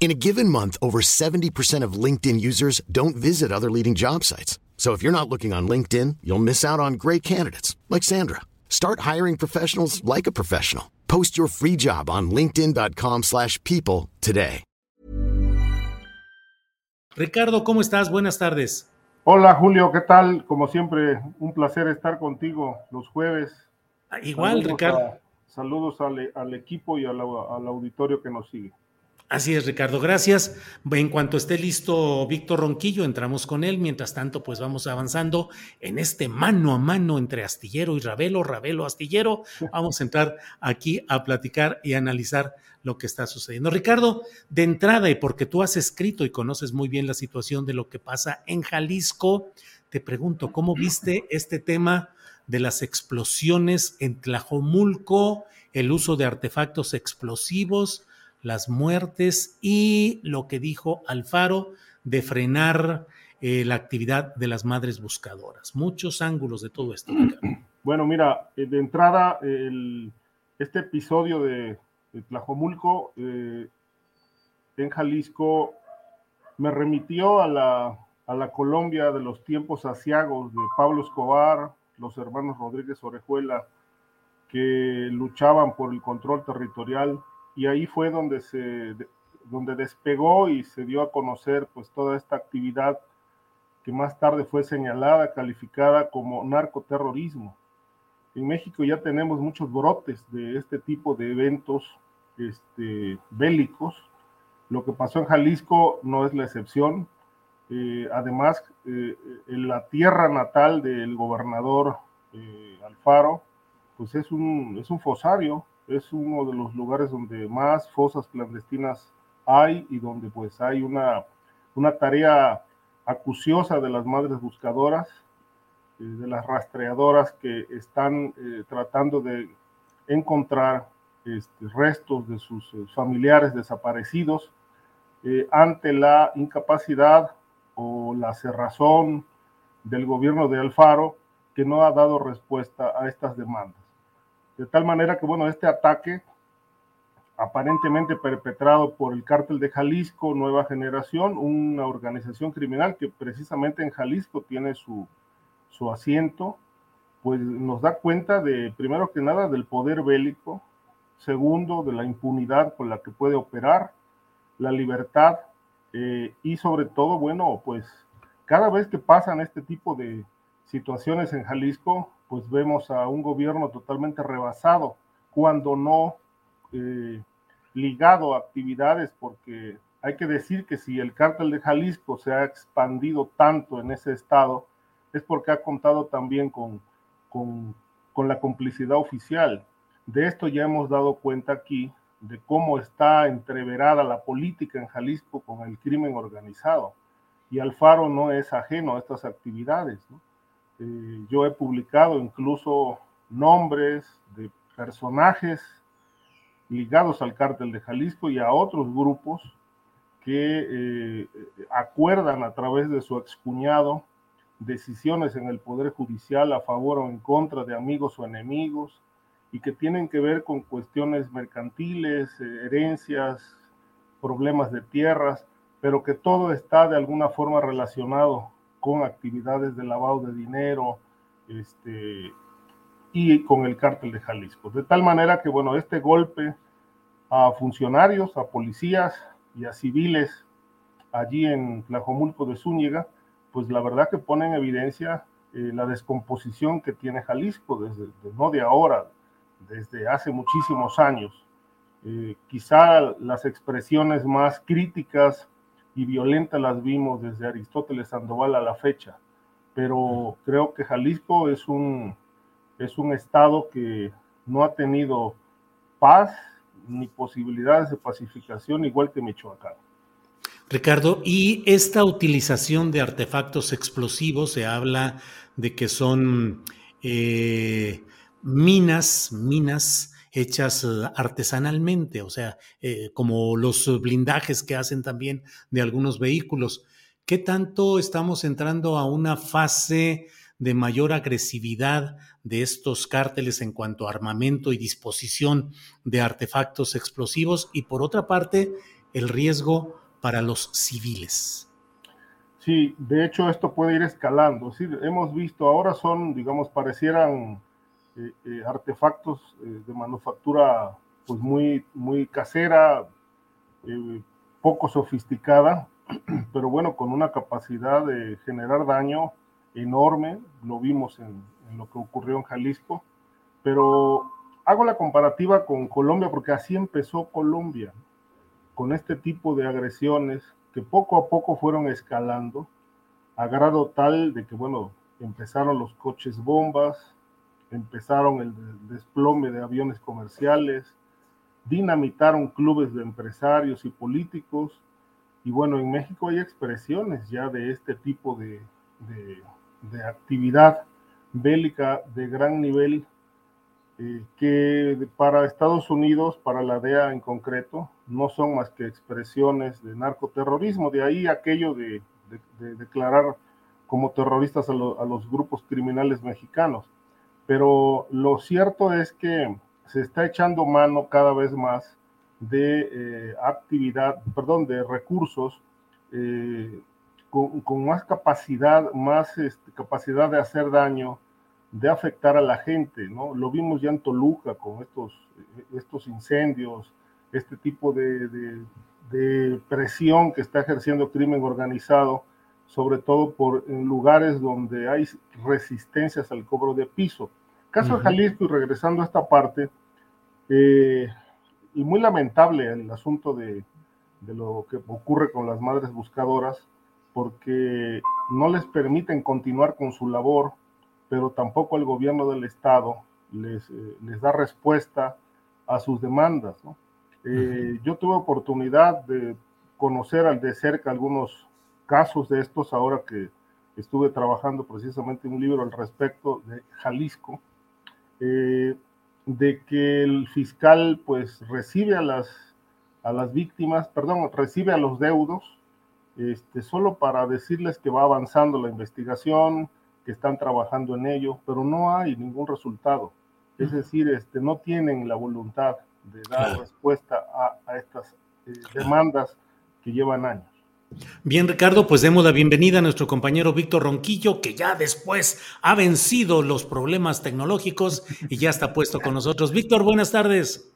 In a given month, over 70% of LinkedIn users don't visit other leading job sites. So if you're not looking on LinkedIn, you'll miss out on great candidates like Sandra. Start hiring professionals like a professional. Post your free job on linkedin.com/people slash people today. Ricardo, ¿cómo estás? Buenas tardes. Hola Julio, ¿qué tal? Como siempre, un placer estar contigo los jueves. Ah, Igual, Saludos Ricardo. a- saludos al, al equipo y al, al auditorio que nos sigue. Así es, Ricardo, gracias. En cuanto esté listo Víctor Ronquillo, entramos con él. Mientras tanto, pues vamos avanzando en este mano a mano entre Astillero y Ravelo, Ravelo, Astillero. Vamos a entrar aquí a platicar y analizar lo que está sucediendo. Ricardo, de entrada, y porque tú has escrito y conoces muy bien la situación de lo que pasa en Jalisco, te pregunto, ¿cómo viste este tema de las explosiones en Tlajomulco, el uso de artefactos explosivos? Las muertes y lo que dijo Alfaro de frenar eh, la actividad de las madres buscadoras. Muchos ángulos de todo esto. Bueno, mira, eh, de entrada, el- este episodio de, de Tlajomulco eh, en Jalisco me remitió a la, a la Colombia de los tiempos asiagos de Pablo Escobar, los hermanos Rodríguez Orejuela, que luchaban por el control territorial y ahí fue donde se donde despegó y se dio a conocer pues toda esta actividad que más tarde fue señalada, calificada como narcoterrorismo. En México ya tenemos muchos brotes de este tipo de eventos este, bélicos. Lo que pasó en Jalisco no es la excepción. Eh, además, eh, en la tierra natal del gobernador eh, Alfaro, pues es un, es un fosario, es uno de los lugares donde más fosas clandestinas hay y donde pues hay una, una tarea acuciosa de las madres buscadoras, eh, de las rastreadoras que están eh, tratando de encontrar este, restos de sus eh, familiares desaparecidos ante la incapacidad o la cerrazón del gobierno de Alfaro que no ha dado respuesta a estas demandas. De tal manera que, bueno, este ataque aparentemente perpetrado por el cártel de Jalisco Nueva Generación, una organización criminal que precisamente en Jalisco tiene su, su asiento, pues nos da cuenta de, primero que nada, del poder bélico, segundo, de la impunidad con la que puede operar, la libertad eh, y sobre todo, bueno, pues cada vez que pasan este tipo de situaciones en Jalisco, pues vemos a un gobierno totalmente rebasado, cuando no eh, ligado a actividades, porque hay que decir que si el cártel de Jalisco se ha expandido tanto en ese estado, es porque ha contado también con, con, con la complicidad oficial. De esto ya hemos dado cuenta aquí, de cómo está entreverada la política en Jalisco con el crimen organizado. Y Alfaro no es ajeno a estas actividades. ¿no? Eh, yo he publicado incluso nombres de personajes ligados al cártel de Jalisco y a otros grupos que eh, acuerdan a través de su excuñado decisiones en el Poder Judicial a favor o en contra de amigos o enemigos y que tienen que ver con cuestiones mercantiles, eh, herencias, problemas de tierras, pero que todo está de alguna forma relacionado con actividades de lavado de dinero este, y con el cártel de Jalisco. De tal manera que, bueno, este golpe a funcionarios, a policías y a civiles allí en Tlajomulco de Zúñiga, pues la verdad que pone en evidencia eh, la descomposición que tiene Jalisco desde, no de ahora, desde hace muchísimos años. Eh, quizá las expresiones más críticas y violentas las vimos desde Aristóteles Sandoval a la fecha, pero creo que Jalisco es un, es un estado que no ha tenido paz ni posibilidades de pacificación igual que Michoacán. Ricardo, y esta utilización de artefactos explosivos, se habla de que son eh, minas, minas hechas eh, artesanalmente, o sea, eh, como los blindajes que hacen también de algunos vehículos. ¿Qué tanto estamos entrando a una fase de mayor agresividad de estos cárteles en cuanto a armamento y disposición de artefactos explosivos? Y por otra parte, el riesgo para los civiles. Sí, de hecho esto puede ir escalando. Sí, hemos visto, ahora son, digamos, parecieran eh, eh, artefactos eh, de manufactura pues muy, muy casera, poco sofisticada, pero bueno, con una capacidad de generar daño enorme. Lo vimos en, en lo que ocurrió en Jalisco. Pero hago la comparativa con Colombia porque así empezó Colombia con este tipo de agresiones que poco a poco fueron escalando a grado tal de que, bueno, empezaron los coches bombas, empezaron el desplome de aviones comerciales, dinamitaron clubes de empresarios y políticos, y bueno, en México hay expresiones ya de este tipo de, de, actividad bélica de gran nivel eh, que para Estados Unidos, para la DEA en concreto, no son más que expresiones de narcoterrorismo, de ahí aquello de, declarar como terroristas a, los grupos criminales mexicanos. Pero lo cierto es que se está echando mano cada vez más de eh, actividad, perdón, de recursos eh, con, más capacidad, más este, capacidad de hacer daño, de afectar a la gente, ¿no? Lo vimos ya en Toluca con estos, estos incendios, este tipo de, de, presión que está ejerciendo crimen organizado, sobre todo por en lugares donde hay resistencias al cobro de piso. Caso de Jalisco, y regresando a esta parte, eh, y muy lamentable el asunto de, de lo que ocurre con las madres buscadoras, porque no les permiten continuar con su labor, pero tampoco el gobierno del Estado les, eh, les da respuesta a sus demandas. Eh, yo tuve oportunidad de conocer al de cerca algunos casos de estos ahora que estuve trabajando precisamente en un libro al respecto de Jalisco, eh, de que el fiscal pues recibe a las, a las víctimas, perdón, recibe a los deudos, este, solo para decirles que va avanzando la investigación, que están trabajando en ello, pero no hay ningún resultado. Es decir, este, no tienen la voluntad de dar respuesta a, estas eh, demandas que llevan años. Bien, Ricardo, pues demos la bienvenida a nuestro compañero Víctor Ronquillo, que ya después ha vencido los problemas tecnológicos y ya está puesto con nosotros. Víctor, buenas tardes.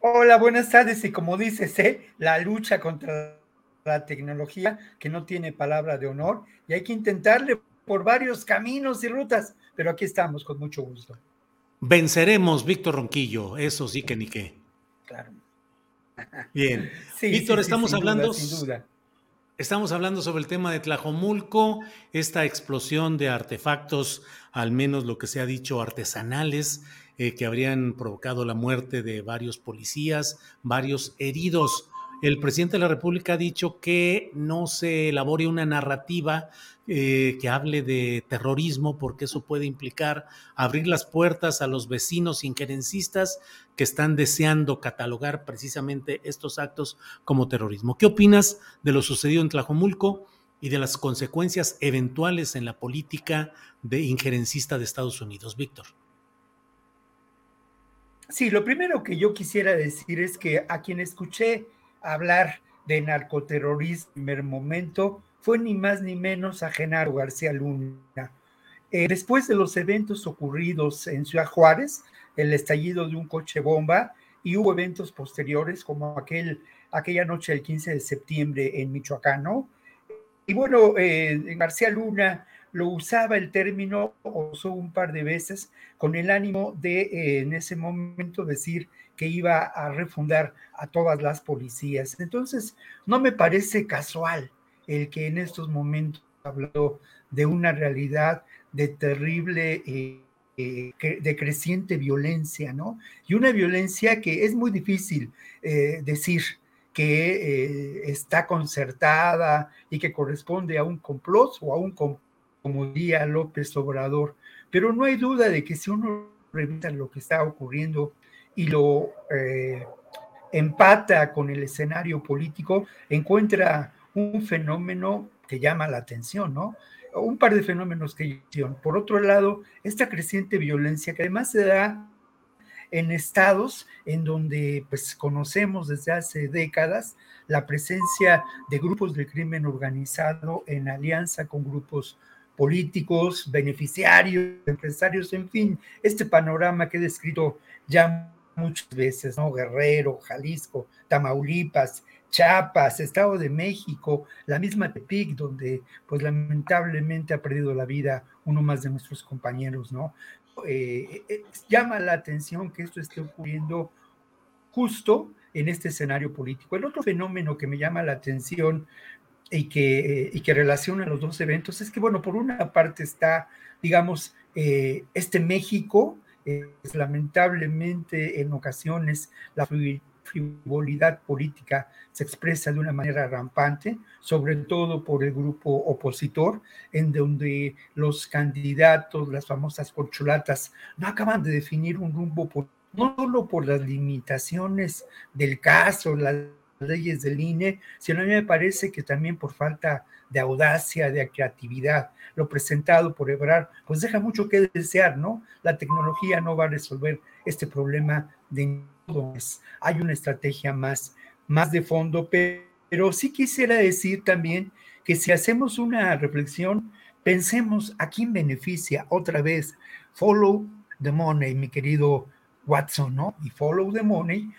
Hola, buenas tardes. Y como dices, ¿eh? la lucha contra la tecnología, que no tiene palabra de honor, y hay que intentarle por varios caminos y rutas, pero aquí estamos con mucho gusto. Venceremos, Víctor Ronquillo, eso sí que ni qué. Claro. Bien. Víctor, estamos hablando. Estamos hablando sobre el tema de Tlajomulco, esta explosión de artefactos, al menos lo que se ha dicho, artesanales, eh, que habrían provocado la muerte de varios policías, varios heridos. El presidente de la República ha dicho que no se elabore una narrativa eh, que hable de terrorismo, porque eso puede implicar abrir las puertas a los vecinos injerencistas que están deseando catalogar precisamente estos actos como terrorismo. ¿Qué opinas de lo sucedido en Tlajomulco y de las consecuencias eventuales en la política de injerencista de Estados Unidos? Víctor. Sí, lo primero que yo quisiera decir es que a quien escuché hablar de narcoterrorismo en primer momento fue ni más ni menos a Genaro García Luna. Eh, después de los eventos ocurridos en Ciudad Juárez, el estallido de un coche bomba, y hubo eventos posteriores como aquel, aquella noche del 15 de septiembre en Michoacán, y bueno, eh, García Luna lo usaba el término, usó un par de veces, con el ánimo de eh, en ese momento decir que iba a refundar a todas las policías. Entonces, no me parece casual el que en estos momentos habló de una realidad de terrible, eh, eh, de creciente violencia, ¿no? Y una violencia que es muy difícil decir que está concertada y que corresponde a un complot o a un como diría López Obrador, pero no hay duda de que si uno revisa lo que está ocurriendo y lo eh, empata con el escenario político, encuentra un fenómeno que llama la atención, ¿no? Un par de fenómenos que Por otro lado, esta creciente violencia que además se da en estados en donde pues conocemos desde hace décadas la presencia de grupos de crimen organizado en alianza con grupos políticos, beneficiarios, empresarios, en fin, este panorama que he descrito ya muchas veces, ¿no? Guerrero, Jalisco, Tamaulipas, Chiapas, Estado de México, la misma Tepic, donde pues lamentablemente ha perdido la vida uno más de nuestros compañeros, ¿no? Eh, eh, llama la atención que esto esté ocurriendo justo en este escenario político. El otro fenómeno que me llama la atención y que, y que relaciona los dos eventos es que, bueno, por una parte está, digamos, eh, este México, es lamentablemente en ocasiones la frivolidad política se expresa de una manera rampante, sobre todo por el grupo opositor, en donde los candidatos, las famosas corcholatas, no acaban de definir un rumbo, no solo por las limitaciones del caso, las leyes del INE, sino a mí me parece que también por falta de audacia, de creatividad, lo presentado por Ebrard, pues deja mucho que desear, ¿no? La tecnología no va a resolver este problema de hay una estrategia más, más de fondo, pero sí quisiera decir también que si hacemos una reflexión, pensemos a quién beneficia otra vez. Follow the money, mi querido Watson, ¿no? Y follow the money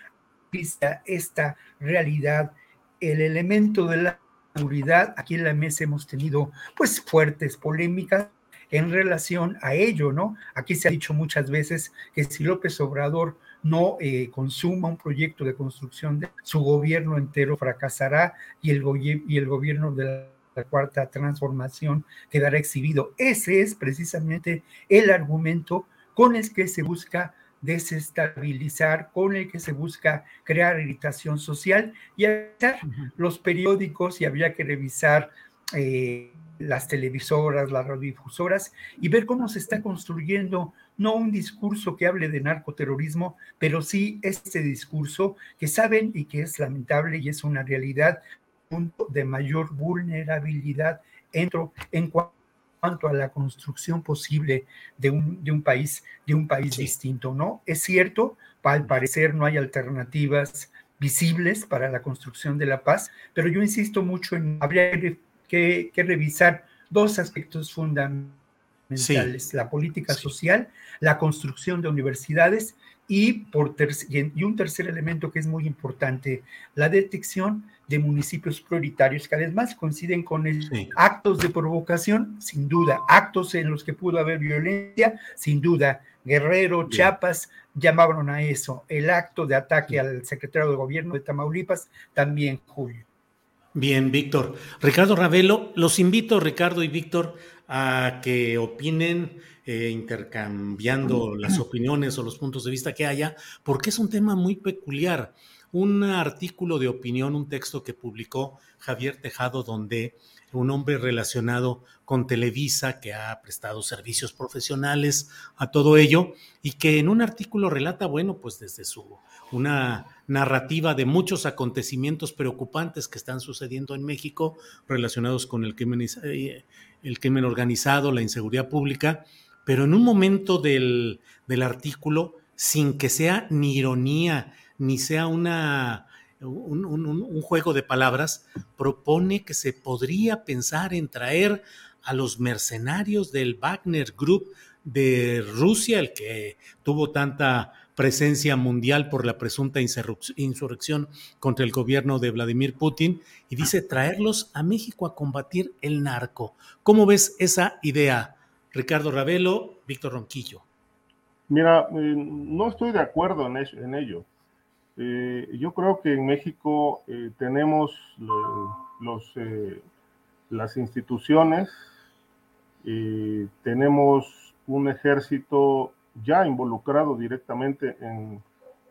vista esta realidad, el elemento de la seguridad, aquí en la mesa hemos tenido pues fuertes polémicas en relación a ello, ¿no? Aquí se ha dicho muchas veces que si López Obrador no eh, consuma un proyecto de construcción, de, su gobierno entero fracasará y el, y el gobierno de la cuarta transformación quedará exhibido. Ese es precisamente el argumento con el que se busca desestabilizar, con el que se busca crear irritación social y hacer los periódicos y habría que revisar eh, las televisoras, las radiodifusoras y ver cómo se está construyendo no un discurso que hable de narcoterrorismo, pero sí este discurso que saben y que es lamentable y es una realidad, punto de mayor vulnerabilidad entro en cuanto cuanto a la construcción posible de un, de un país, de un país distinto, ¿no? Es cierto, al parecer no hay alternativas visibles para la construcción de la paz, pero yo insisto mucho en habría que, que revisar dos aspectos fundamentales, la política social, la construcción de universidades y, por y un tercer elemento que es muy importante, la detección de municipios prioritarios que además coinciden con el, actos de provocación, sin duda, actos en los que pudo haber violencia, sin duda. Guerrero, Chiapas llamaron a eso. El acto de ataque al secretario de gobierno de Tamaulipas, también Julio. Bien, Víctor. Ricardo Ravelo, los invito, Ricardo y Víctor, a que opinen eh, intercambiando las opiniones o los puntos de vista que haya, porque es un tema muy peculiar. Un artículo de opinión, un texto que publicó Javier Tejado, donde un hombre relacionado con Televisa, que ha prestado servicios profesionales a todo ello, y que en un artículo relata, bueno, pues desde su una narrativa de muchos acontecimientos preocupantes que están sucediendo en México relacionados con el crimen, eh, el crimen organizado, la inseguridad pública, pero en un momento del, artículo, sin que sea ni ironía, ni sea un, un, juego de palabras, propone que se podría pensar en traer a los mercenarios del Wagner Group de Rusia, el que tuvo tanta presencia mundial por la presunta insurrección contra el gobierno de Vladimir Putin y dice traerlos a México a combatir el narco. ¿Cómo ves esa idea, Ricardo Ravelo, Víctor Ronquillo? Mira, eh, no estoy de acuerdo en, ello. Eh, yo creo que en México eh, tenemos los, las instituciones, tenemos un ejército ya involucrado directamente en,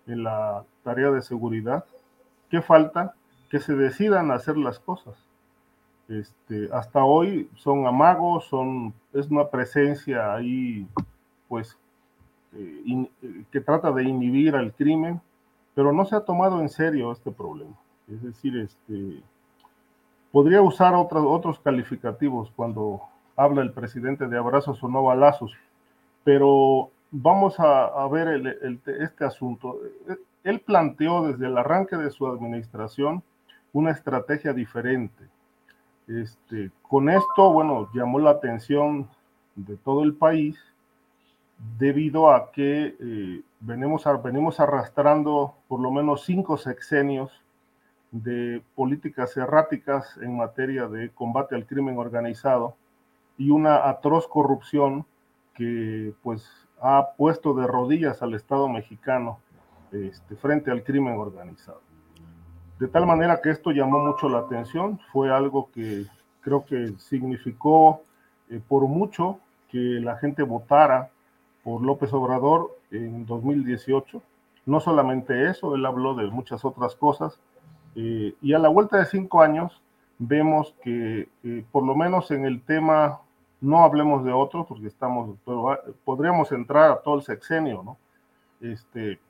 la tarea de seguridad. ¿Qué falta? Que se decidan hacer las cosas. Este, hasta hoy son amagos, son, es una presencia ahí, pues, eh, eh, que trata de inhibir al crimen, pero no se ha tomado en serio este problema. Es decir, este, podría usar otros, otros calificativos cuando habla el presidente de abrazos o no balazos, pero vamos a, ver este asunto. Él planteó desde el arranque de su administración una estrategia diferente. Este, con esto, bueno, llamó la atención de todo el país debido a que eh, venimos, arrastrando por lo menos cinco sexenios de políticas erráticas en materia de combate al crimen organizado y una atroz corrupción que pues ha puesto de rodillas al Estado mexicano este, frente al crimen organizado. De tal manera que esto llamó mucho la atención, fue algo que creo que significó eh, por mucho que la gente votara por López Obrador en 2018. No solamente eso, él habló de muchas otras cosas. Eh, y a la vuelta de cinco años vemos que eh, por lo menos en el tema no hablemos de otros porque estamos, pero podríamos entrar a todo el sexenio, ¿no? Este,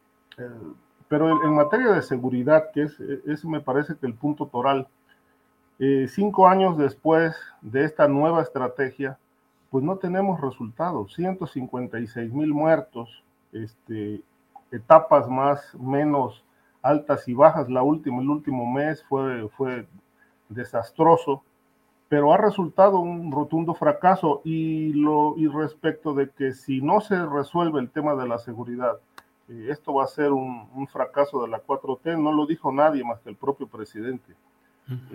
pero en, materia de seguridad, que es, es me parece que el punto toral, eh, cinco años después de esta nueva estrategia, pues no tenemos resultados, 156 mil muertos, este, etapas más, menos altas y bajas, la última, el último mes fue, fue desastroso, pero ha resultado un rotundo fracaso. Y, lo, y respecto de que si no se resuelve el tema de la seguridad, eh, esto va a ser un, fracaso de la 4T, no lo dijo nadie más que el propio presidente.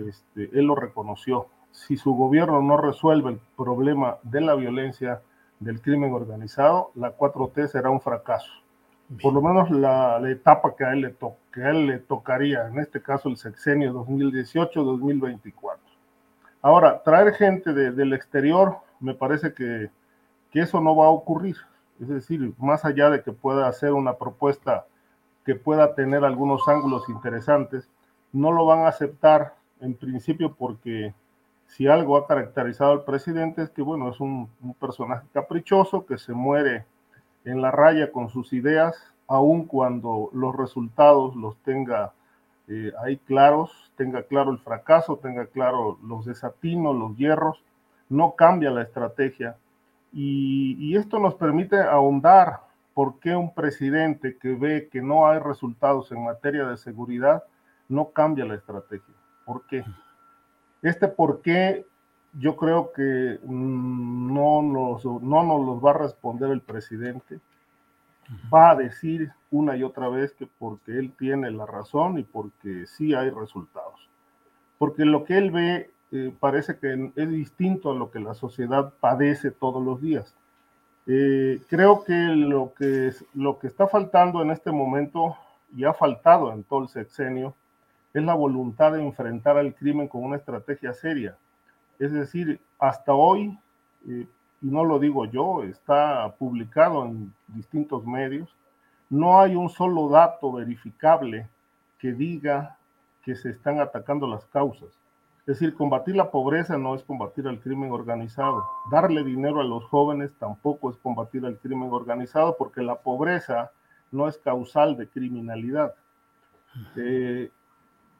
este, él lo reconoció. Si su gobierno no resuelve el problema de la violencia, del crimen organizado, la 4T será un fracaso. Por lo menos la, etapa que a, él le que a él le tocaría, en este caso el sexenio 2018-2024. Ahora, traer gente del exterior, me parece que, eso no va a ocurrir. Es decir, más allá de que pueda hacer una propuesta que pueda tener algunos ángulos interesantes, no lo van a aceptar en principio porque si algo ha caracterizado al presidente es que, bueno, es un, personaje caprichoso que se muere en la raya con sus ideas, aun cuando los resultados los tenga eh, ahí claros, tenga claro el fracaso, tenga claro los desatinos, los hierros, no cambia la estrategia. Y, esto nos permite ahondar por qué un presidente que ve que no hay resultados en materia de seguridad no cambia la estrategia. ¿Por qué? Este por qué yo creo que mm, no nos, no nos los va a responder el presidente va a decir una y otra vez que porque él tiene la razón y porque sí hay resultados. Porque lo que él ve eh, parece que es distinto a lo que la sociedad padece todos los días. Eh, creo que lo, que lo que está faltando en este momento y ha faltado en todo el sexenio es la voluntad de enfrentar al crimen con una estrategia seria. Es decir, hasta hoy eh, y no lo digo yo, está publicado en distintos medios, no hay un solo dato verificable que diga que se están atacando las causas. Es decir, combatir la pobreza no es combatir al crimen organizado. Darle dinero a los jóvenes tampoco es combatir al crimen organizado porque la pobreza no es causal de criminalidad. Eh,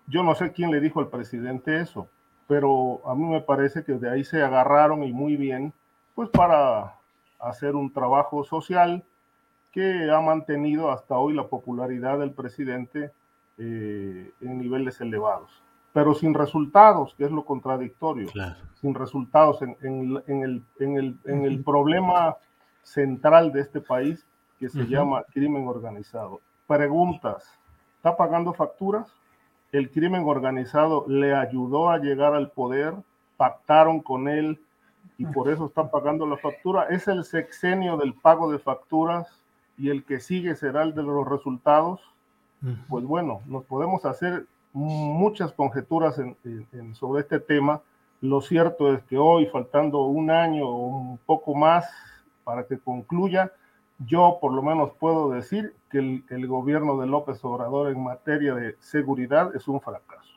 yo no sé quién le dijo al presidente eso, pero a mí me parece que de ahí se agarraron y muy bien pues para hacer un trabajo social que ha mantenido hasta hoy la popularidad del presidente eh, en niveles elevados, pero sin resultados, que es lo contradictorio, sin resultados en, el, en, el, en, el, problema central de este país, que se llama crimen organizado. Preguntas, ¿está pagando facturas? El crimen organizado le ayudó a llegar al poder, pactaron con él y por eso está pagando la factura. Es el sexenio del pago de facturas y el que sigue será el de los resultados. Pues bueno, nos podemos hacer muchas conjeturas sobre este tema. Lo cierto es que hoy, faltando un año o un poco más para que concluya, yo por lo menos puedo decir que el, el, gobierno de López Obrador en materia de seguridad es un fracaso.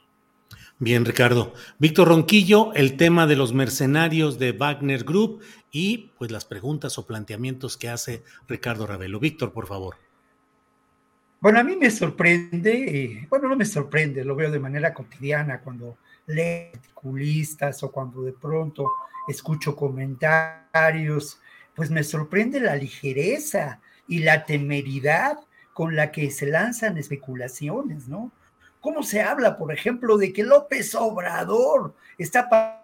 Bien, Ricardo. Víctor Ronquillo, el tema de los mercenarios de Wagner Group y pues las preguntas o planteamientos que hace Ricardo Ravelo. Víctor, por favor. Bueno, a mí me sorprende, eh, bueno, no me sorprende, lo veo de manera cotidiana cuando leo articulistas o cuando de pronto escucho comentarios, pues me sorprende la ligereza y la temeridad con la que se lanzan especulaciones, ¿no? ¿Cómo se habla, por ejemplo, de que López Obrador está para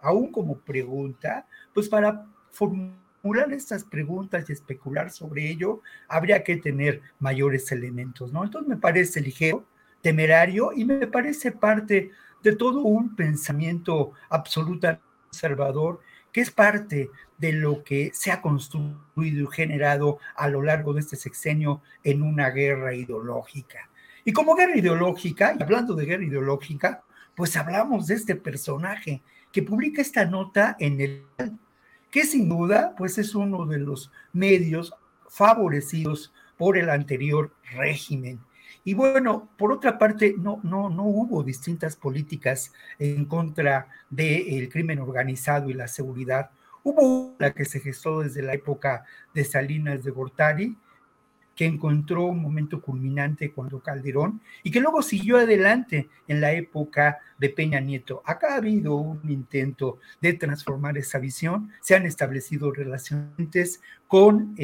aún como pregunta? Pues para formular estas preguntas y especular sobre ello, habría que tener mayores elementos, ¿no? Entonces me parece ligero, temerario y me parece parte de todo un pensamiento absolutamente conservador que es parte de lo que se ha construido y generado a lo largo de este sexenio en una guerra ideológica. Y como guerra ideológica, y hablando de guerra ideológica, pues hablamos de este personaje que publica esta nota en el que sin duda pues es uno de los medios favorecidos por el anterior régimen. Y bueno, por otra parte, no, no, no hubo distintas políticas en contra del crimen organizado y la seguridad. Hubo una que se gestó desde la época de Salinas de Gortari, que encontró un momento culminante cuando Calderón y que luego siguió adelante en la época de Peña Nieto. Acá ha habido un intento de transformar esa visión, se han establecido relaciones con,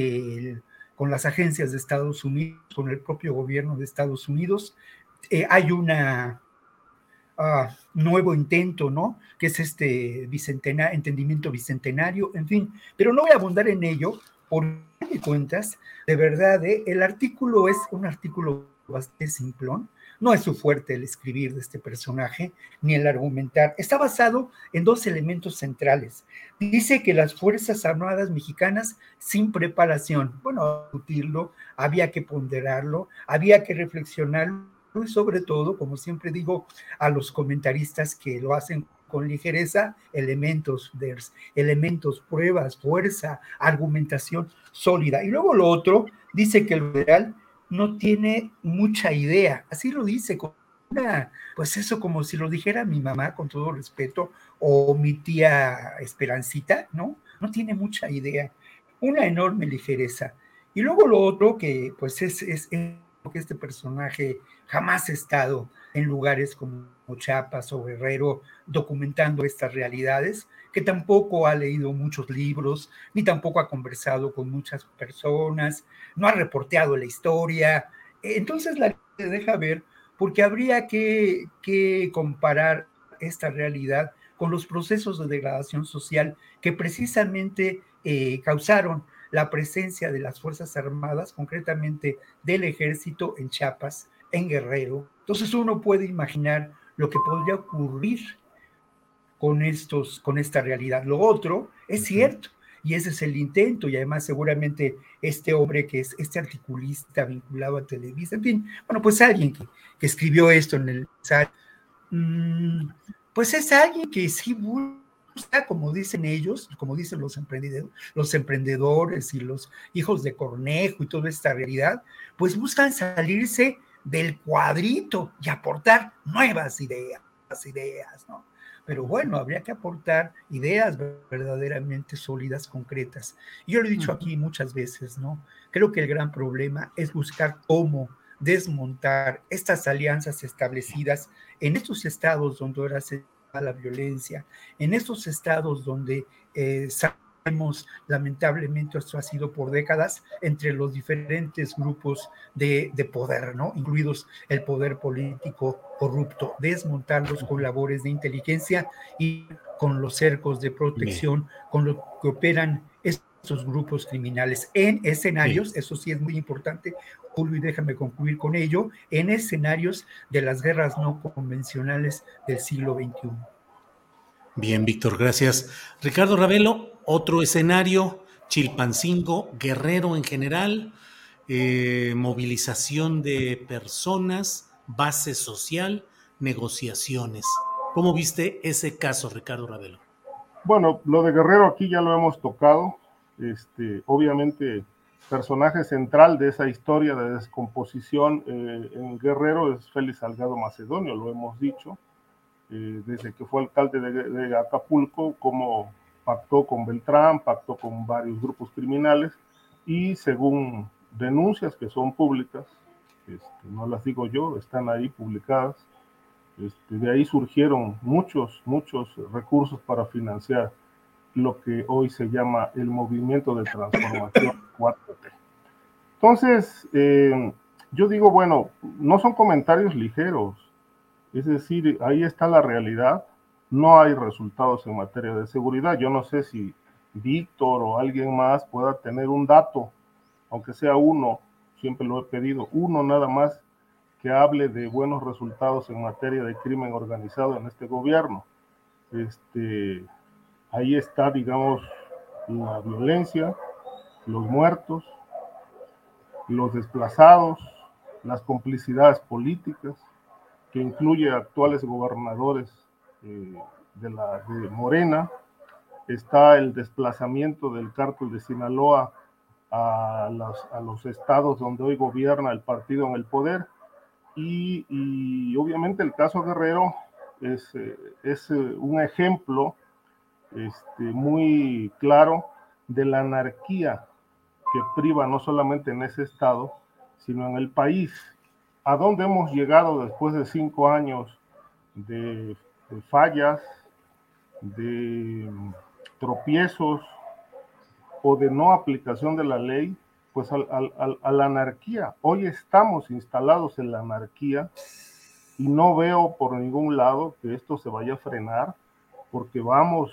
con las agencias de Estados Unidos, con el propio gobierno de Estados Unidos. Eh, hay un ah, nuevo intento, ¿no? Que es este entendimiento bicentenario, en fin, pero no voy a abundar en ello por cuentas, de verdad, ¿eh? el artículo es un artículo bastante simplón, no es su fuerte el escribir de este personaje, ni el argumentar. Está basado en dos elementos centrales. Dice que las Fuerzas Armadas mexicanas sin preparación, bueno, discutirlo, había que ponderarlo, había que reflexionarlo y sobre todo, como siempre digo a los comentaristas que lo hacen con ligereza elementos, elementos, pruebas, fuerza, argumentación sólida. Y luego lo otro, dice que el federal no tiene mucha idea, así lo dice, con una, pues eso como si lo dijera mi mamá, con todo respeto, o mi tía Esperancita, ¿no? No tiene mucha idea, una enorme ligereza. Y luego lo otro que pues es, es, es que este personaje jamás ha estado en lugares como Chiapas o Guerrero documentando estas realidades, que tampoco ha leído muchos libros, ni tampoco ha conversado con muchas personas, no ha reporteado la historia. Entonces la se deja ver porque habría que, comparar esta realidad con los procesos de degradación social que precisamente eh, causaron la presencia de las Fuerzas Armadas, concretamente del ejército en Chiapas, en Guerrero. Entonces uno puede imaginar lo que podría ocurrir con, estos, con esta realidad. Lo otro es cierto, y ese es el intento, y además seguramente este hombre que es este articulista vinculado a Televisa, en fin, bueno, pues alguien que, que escribió esto en el mm, pues es alguien que sí como dicen ellos, como dicen los emprendedores, los emprendedores y los hijos de Cornejo y toda esta realidad, pues buscan salirse del cuadrito y aportar nuevas ideas, ideas, ¿no? Pero bueno, habría que aportar ideas verdaderamente sólidas, concretas. Y yo lo he dicho aquí muchas veces, ¿no? Creo que el gran problema es buscar cómo desmontar estas alianzas establecidas en estos estados donde ahora se da la violencia, en estos estados donde eh, lamentablemente esto ha sido por décadas entre los diferentes grupos de, poder, ¿no? Incluidos el poder político corrupto, desmontarlos con labores de inteligencia y con los cercos de protección con lo que operan estos grupos criminales en escenarios, eso sí es muy importante, Julio, y déjame concluir con ello, en escenarios de las guerras no convencionales del siglo XXI. Bien, Víctor, gracias. Ricardo Ravelo, otro escenario, Chilpancingo, Guerrero en general, eh, movilización de personas, base social, negociaciones. ¿Cómo viste ese caso, Ricardo Ravelo? Bueno, lo de Guerrero aquí ya lo hemos tocado. Este, obviamente, personaje central de esa historia de descomposición eh, en Guerrero es Félix Salgado Macedonio, lo hemos dicho, eh, desde que fue alcalde de, Acapulco, como pactó con Beltrán, pactó con varios grupos criminales y según denuncias que son públicas, este, no las digo yo, están ahí publicadas, este, de ahí surgieron muchos, muchos recursos para financiar lo que hoy se llama el movimiento de transformación 4T. Entonces, eh, yo digo, bueno, no son comentarios ligeros, es decir, ahí está la realidad, no hay resultados en materia de seguridad. Yo no sé si Víctor o alguien más pueda tener un dato, aunque sea uno, siempre lo he pedido, uno nada más que hable de buenos resultados en materia de crimen organizado en este gobierno. Este, ahí está, digamos, la violencia, los muertos, los desplazados, las complicidades políticas, que incluye actuales gobernadores eh, de, la, de Morena, está el desplazamiento del cártel de Sinaloa a, a, los estados donde hoy gobierna el partido en el poder, y, y obviamente el caso Guerrero es, eh, es eh, un ejemplo este, muy claro de la anarquía que priva no solamente en ese estado, sino en el país. ¿A dónde hemos llegado después de cinco años de, fallas, de tropiezos o de no aplicación de la ley? Pues a la anarquía. Hoy estamos instalados en la anarquía y no veo por ningún lado que esto se vaya a frenar porque vamos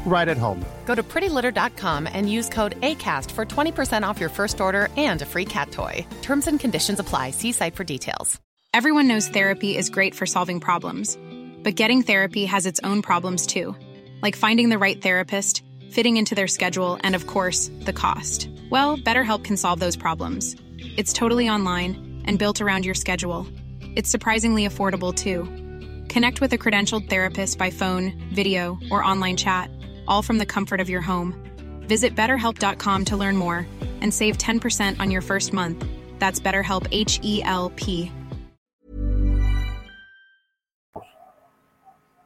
right at home. Go to prettylitter.com and use code ACAST for 20% off your first order and a free cat toy. Terms and conditions apply. See site for details. Everyone knows therapy is great for solving problems, but getting therapy has its own problems too, like finding the right therapist, fitting into their schedule, and of course, the cost. Well, BetterHelp can solve those problems. It's totally online and built around your schedule. It's surprisingly affordable too. Connect with a credentialed therapist by phone, video, or online chat all from the comfort of your home. Visit betterhelp.com to learn more and save 10% on your first month. That's BetterHelp H E L P.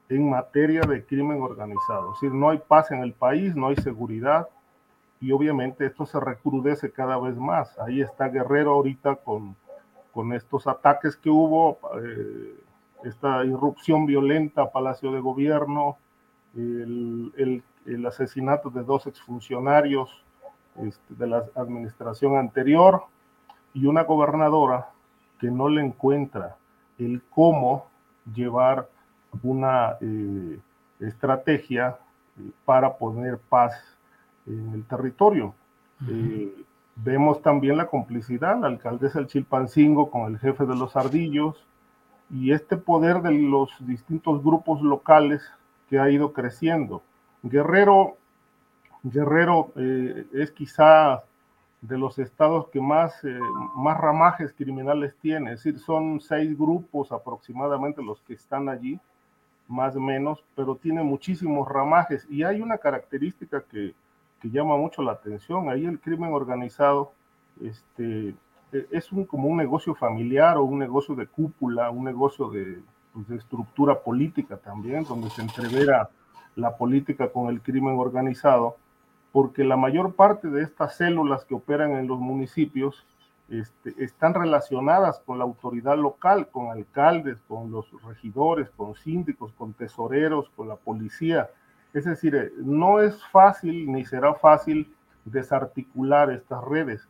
En materia de crimen organizado, es decir, no hay paz en el país, no hay seguridad y obviamente esto se recrudece cada vez más. Ahí está Guerrero ahorita con, con estos ataques que hubo, eh, esta irrupción violenta a Palacio de Gobierno, el, el, asesinato de dos exfuncionarios este, de la administración anterior y una gobernadora que no le encuentra el cómo llevar una eh, estrategia eh, para poner paz en el territorio. Eh, vemos también la complicidad, la alcaldesa del Chilpancingo con el jefe de los ardillos y este poder de los distintos grupos locales ha ido creciendo. Guerrero, Guerrero eh, es quizá de los estados que más, eh, más ramajes criminales tiene, es decir, son seis grupos aproximadamente los que están allí, más o menos, pero tiene muchísimos ramajes. Y hay una característica que, que llama mucho la atención, ahí el crimen organizado este, e, es un, como un negocio familiar o un negocio de cúpula, un negocio de, pues, de estructura política también, donde se entrevera la política con el crimen organizado, porque la mayor parte de estas células que operan en los municipios este, están relacionadas con la autoridad local, con alcaldes, con los regidores, con síndicos, con tesoreros, con la policía. Es decir, eh, no es fácil ni será fácil desarticular estas redes.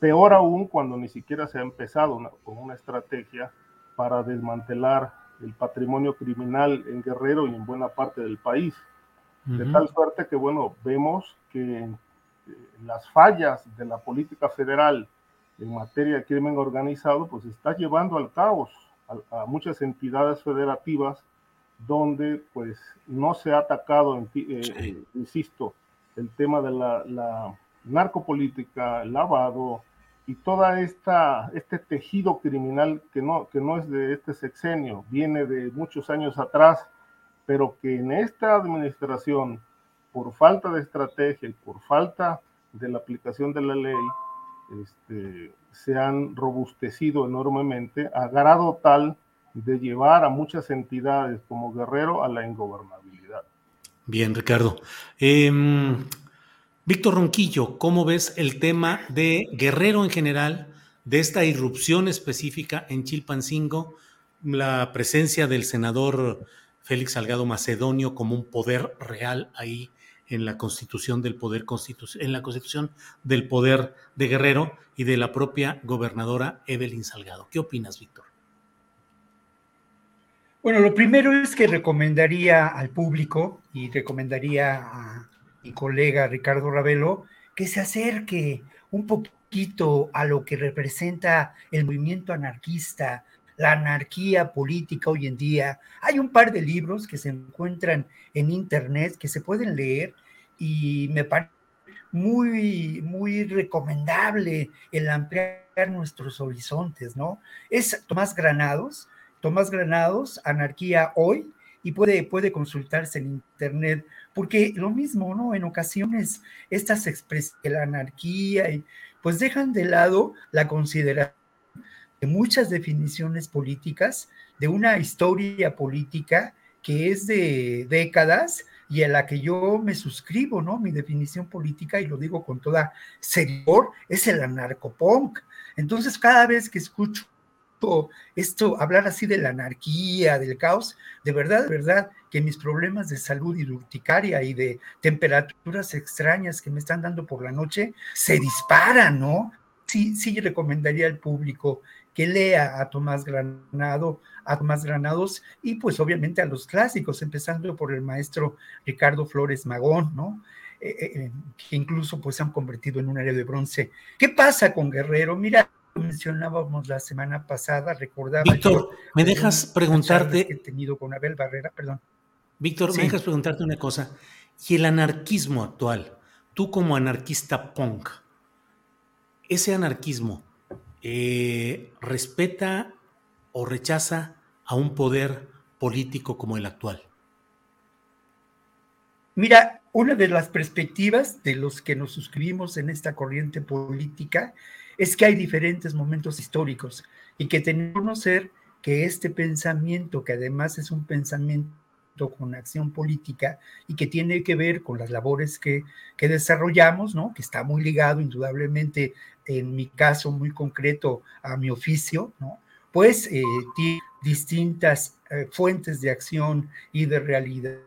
Peor aún cuando ni siquiera se ha empezado con una estrategia para desmantelar el patrimonio criminal en Guerrero y en buena parte del país. De tal suerte que, bueno, vemos que eh, las fallas de la política federal en materia de crimen organizado, pues está llevando al caos a, muchas entidades federativas donde pues no se ha atacado, eh, eh, insisto, el tema de la, la, narcopolítica, el lavado y toda esta este tejido criminal que no que no es de este sexenio, viene de muchos años atrás, pero que en esta administración por falta de estrategia y por falta de la aplicación de la ley este, se han robustecido enormemente a grado tal de llevar a muchas entidades como Guerrero a la ingobernabilidad. Bien, Ricardo. Em, Víctor Ronquillo, ¿cómo ves el tema de Guerrero en general, de esta irrupción específica en Chilpancingo, la presencia del senador Félix Salgado Macedonio como un poder real ahí en la constitución del poder en la constitución del poder de Guerrero y de la propia gobernadora Evelyn Salgado. ¿Qué opinas, Víctor? Bueno, lo primero es que recomendaría al público y recomendaría a mi colega Ricardo Ravelo que se acerque un poquito a lo que representa el movimiento anarquista, la anarquía política hoy en día. Hay un par de libros que se encuentran en internet que se pueden leer y me parece muy, muy recomendable el ampliar nuestros horizontes, ¿no? Es Tomás Granados, Tomás Granados, Anarquía Hoy, y puede, puede consultarse en internet, porque lo mismo, ¿no? En ocasiones estas expresiones de la anarquía, pues dejan de lado la consideración de muchas definiciones políticas, de una historia política que es de décadas y a la que yo me suscribo, ¿no? Mi definición política, y lo digo con toda seriedad, es el anarcopunk. Entonces, cada vez que escucho esto, hablar así de la anarquía, del caos, de verdad, de verdad, que mis problemas de salud y de urticaria y de temperaturas extrañas que me están dando por la noche se disparan, ¿no? Sí, sí recomendaría al público que lea a Tomás Granado, a Tomás Granados y pues obviamente a los clásicos, empezando por el maestro Ricardo Flores Magón, ¿no? Eh, eh, eh, que incluso pues se han convertido en un área de bronce. ¿Qué pasa con Guerrero? Mira, mencionábamos la semana pasada, recordaba. Víctor, ¿me dejas preguntarte? he tenido con Abel Barrera, perdón. Víctor, ¿me dejas preguntarte una cosa? Y el anarquismo actual, tú como anarquista punk, ese anarquismo, eh, respeta o rechaza a un poder político como el actual? Mira, una de las perspectivas de los que nos suscribimos en esta corriente política es que hay diferentes momentos históricos y que tenemos que conocer que este pensamiento, que además es un pensamiento con acción política y que tiene que ver con las labores que, que desarrollamos, ¿no? que está muy ligado indudablemente en mi caso muy concreto a mi oficio, ¿no? pues eh, tiene distintas eh, fuentes de acción y de realidad.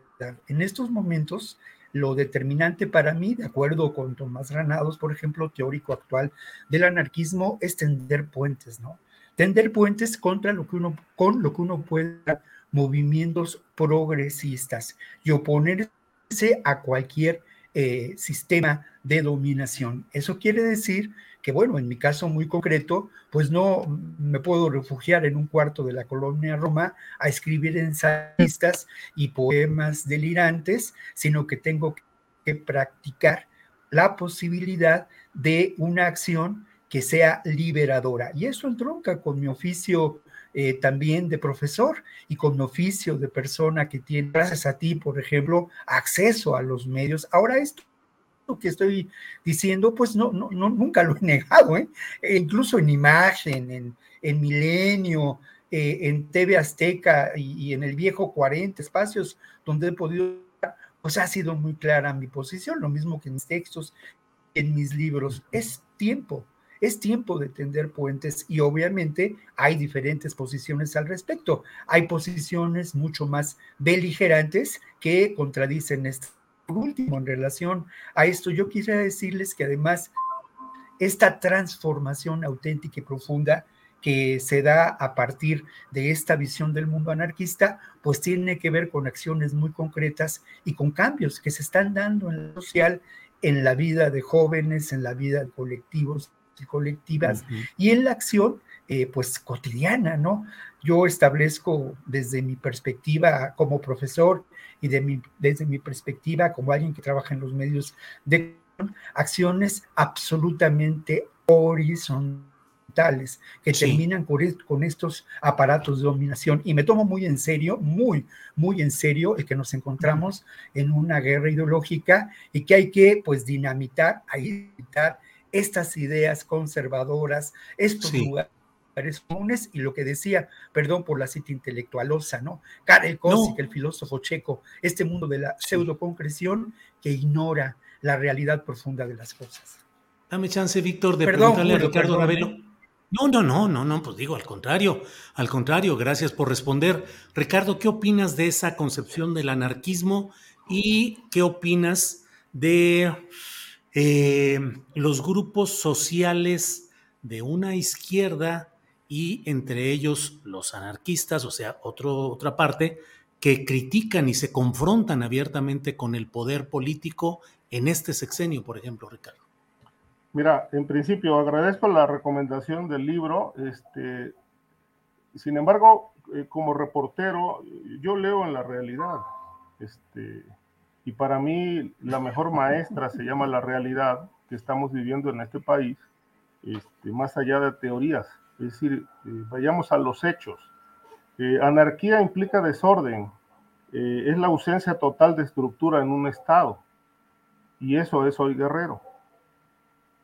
En estos momentos, lo determinante para mí, de acuerdo con Tomás Granados, por ejemplo, teórico actual del anarquismo, es tender puentes, ¿no? Tender puentes contra lo que uno, con lo que uno pueda movimientos progresistas y oponerse a cualquier eh, sistema de dominación. Eso quiere decir bueno, en mi caso muy concreto, pues no me puedo refugiar en un cuarto de la colonia Roma a escribir ensayistas y poemas delirantes, sino que tengo que practicar la posibilidad de una acción que sea liberadora. Y eso entronca con mi oficio eh, también de profesor y con oficio de persona que tiene, gracias a ti, por ejemplo, acceso a los medios. Ahora esto que estoy diciendo, pues no, no, no nunca lo he negado, ¿eh? E incluso en imagen, en, en Milenio, eh, en TV Azteca y, en el viejo 40, espacios donde he podido, pues ha sido muy clara mi posición, lo mismo que en mis textos, en mis libros. Es tiempo, Es tiempo de tender puentes y obviamente hay diferentes posiciones al respecto. Hay posiciones mucho más beligerantes que contradicen este último en relación a esto. Yo quisiera decirles que además esta transformación auténtica y profunda que se da a partir de esta visión del mundo anarquista, pues tiene que ver con acciones muy concretas y con cambios que se están dando en lo social, en la vida de jóvenes, en la vida de colectivos y colectivas y en la acción eh, pues cotidiana, ¿no? Yo establezco desde mi perspectiva como profesor y de mi, desde mi perspectiva como alguien que trabaja en los medios de acciones absolutamente horizontales que terminan con, estos aparatos de dominación. Y me tomo muy en serio, muy, muy en serio el que nos encontramos en una guerra ideológica y que hay que, pues, dinamitar, dinamitar estas ideas conservadoras, estos lugares comunes y lo que decía, perdón por la cita intelectualosa, ¿no? Karel Kosik, el filósofo checo, este mundo de la pseudoconcreción que ignora la realidad profunda de las cosas. Dame chance, Víctor, de preguntarle a Ricardo Ravelo. ¿eh? No, no, no, no, no, pues digo al contrario, al contrario, gracias por responder. Ricardo, ¿qué opinas de esa concepción del anarquismo y qué opinas de eh, los grupos sociales de una izquierda y entre ellos los anarquistas, o sea, otra parte, que critican y se confrontan abiertamente con el poder político en este sexenio, por ejemplo, Ricardo? Mira, en principio agradezco la recomendación del libro. Este, sin embargo, eh, como reportero, yo leo en la realidad. Este, y para mí la mejor maestra se llama la realidad que estamos viviendo en este país, este, más allá de teorías. Es decir, eh, vayamos a los hechos. Eh, anarquía implica desorden, es la ausencia total de estructura en un Estado. Y eso es hoy guerrero.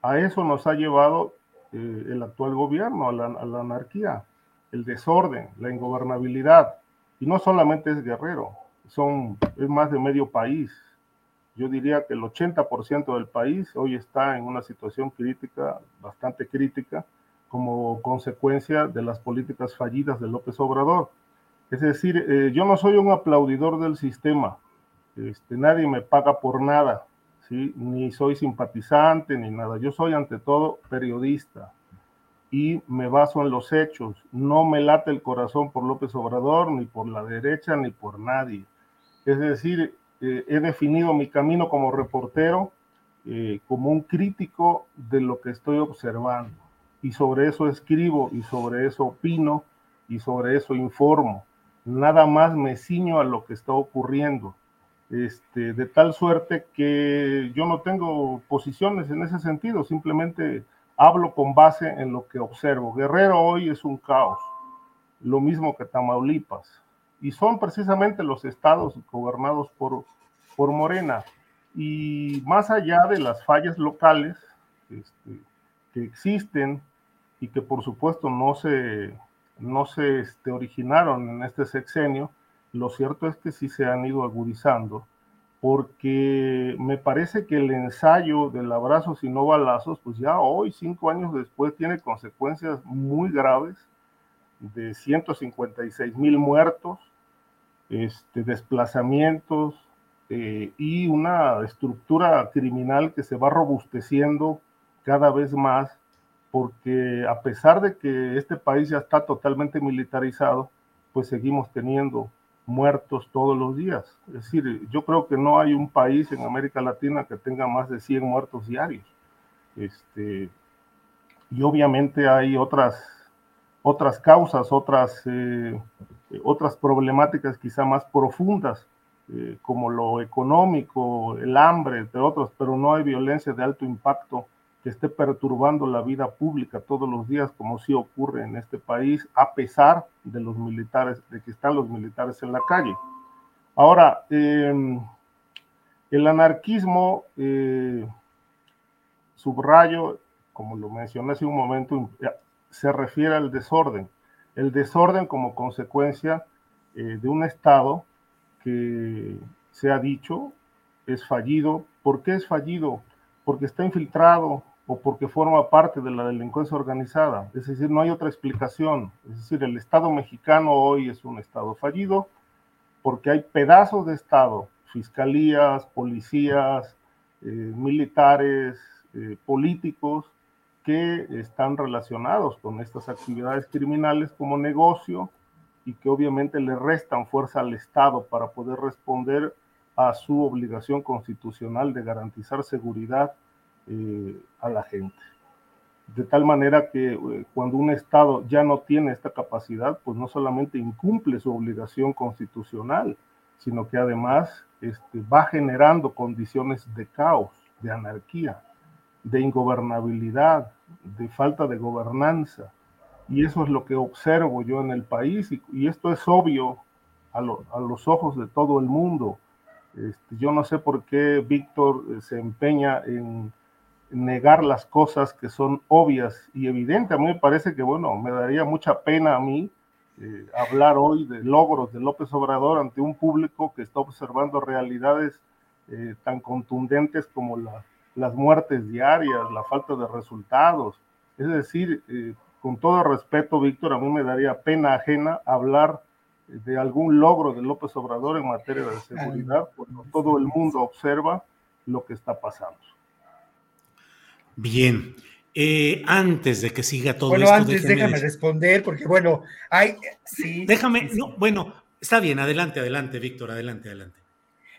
A eso nos ha llevado eh, el actual gobierno, a la, anarquía, el desorden, la ingobernabilidad. Y no solamente es Guerrero, son, es más de medio país. Yo diría que el 80% del país hoy está en una situación crítica, bastante crítica, como consecuencia de las políticas fallidas de López Obrador. Es decir, eh, yo no soy un aplaudidor del sistema, este, nadie me paga por nada, ni soy simpatizante ni nada. Yo soy ante todo periodista y me baso en los hechos. No me late el corazón por López Obrador, ni por la derecha, ni por nadie. Es decir, eh, he definido mi camino como reportero eh, como un crítico de lo que estoy observando. Y sobre eso escribo, y sobre eso opino, y sobre eso informo. Nada más me ciño a lo que está ocurriendo este, de tal suerte que yo no tengo posiciones en ese sentido, simplemente hablo con base en lo que observo. Guerrero hoy es un caos, lo mismo que Tamaulipas, y son precisamente los estados gobernados por, por Morena. Y más allá de las fallas locales este, que existen y que por supuesto no se, no se este, originaron en este sexenio, lo cierto es que sí se han ido agudizando, porque me parece que el ensayo del abrazos y no balazos, pues ya hoy, cinco años después, tiene consecuencias muy graves de 156 mil muertos, este, desplazamientos eh, y una estructura criminal que se va robusteciendo cada vez más, porque a pesar de que este país ya está totalmente militarizado, pues seguimos teniendo muertos todos los días. Es decir, yo creo que no hay un país en América Latina que tenga más de 100 muertos diarios. Este, y obviamente hay otras, otras causas, otras, eh, otras problemáticas quizá más profundas, eh, como lo económico, el hambre, entre otros, pero no hay violencia de alto impacto que esté perturbando la vida pública todos los días, como sí ocurre en este país, a pesar de los militares, de que están los militares en la calle. Ahora, em, el anarquismo, eh, subrayo, como lo mencioné hace un momento, se refiere al desorden. El desorden como consecuencia eh, de un Estado que se ha dicho es fallido. ¿Por qué es fallido? Porque está infiltrado, o porque forma parte de la delincuencia organizada. Es decir, no hay otra explicación. Es decir, el Estado mexicano hoy es un Estado fallido porque hay pedazos de Estado, fiscalías, policías, eh, militares, eh, políticos, que están relacionados con estas actividades criminales como negocio y que obviamente le restan fuerza al Estado para poder responder a su obligación constitucional de garantizar seguridad eh, a la gente. De tal manera que eh, cuando un Estado ya no tiene esta capacidad, pues no solamente incumple su obligación constitucional, sino que además este, va generando condiciones de caos, de anarquía, de ingobernabilidad, de falta de gobernanza. Y eso es lo que observo yo en el país y, esto es obvio a, los ojos de todo el mundo. Este, yo no sé por qué Víctor eh, se empeña en negar las cosas que son obvias y evidentes. A mí me parece que, bueno, me daría mucha pena a mí eh, hablar hoy de logros de López Obrador ante un público que está observando realidades eh, tan contundentes como la las muertes diarias, la falta de resultados. Es decir, eh, con todo respeto, Víctor, a mí me daría pena ajena hablar de algún logro de López Obrador en materia de seguridad, cuando todo el mundo observa lo que está pasando. Bien. Eh, antes de que siga todo bueno, antes déjame, responder, porque bueno, hay, sí. Déjame, no, bueno, está bien, adelante, adelante, Víctor, adelante, adelante.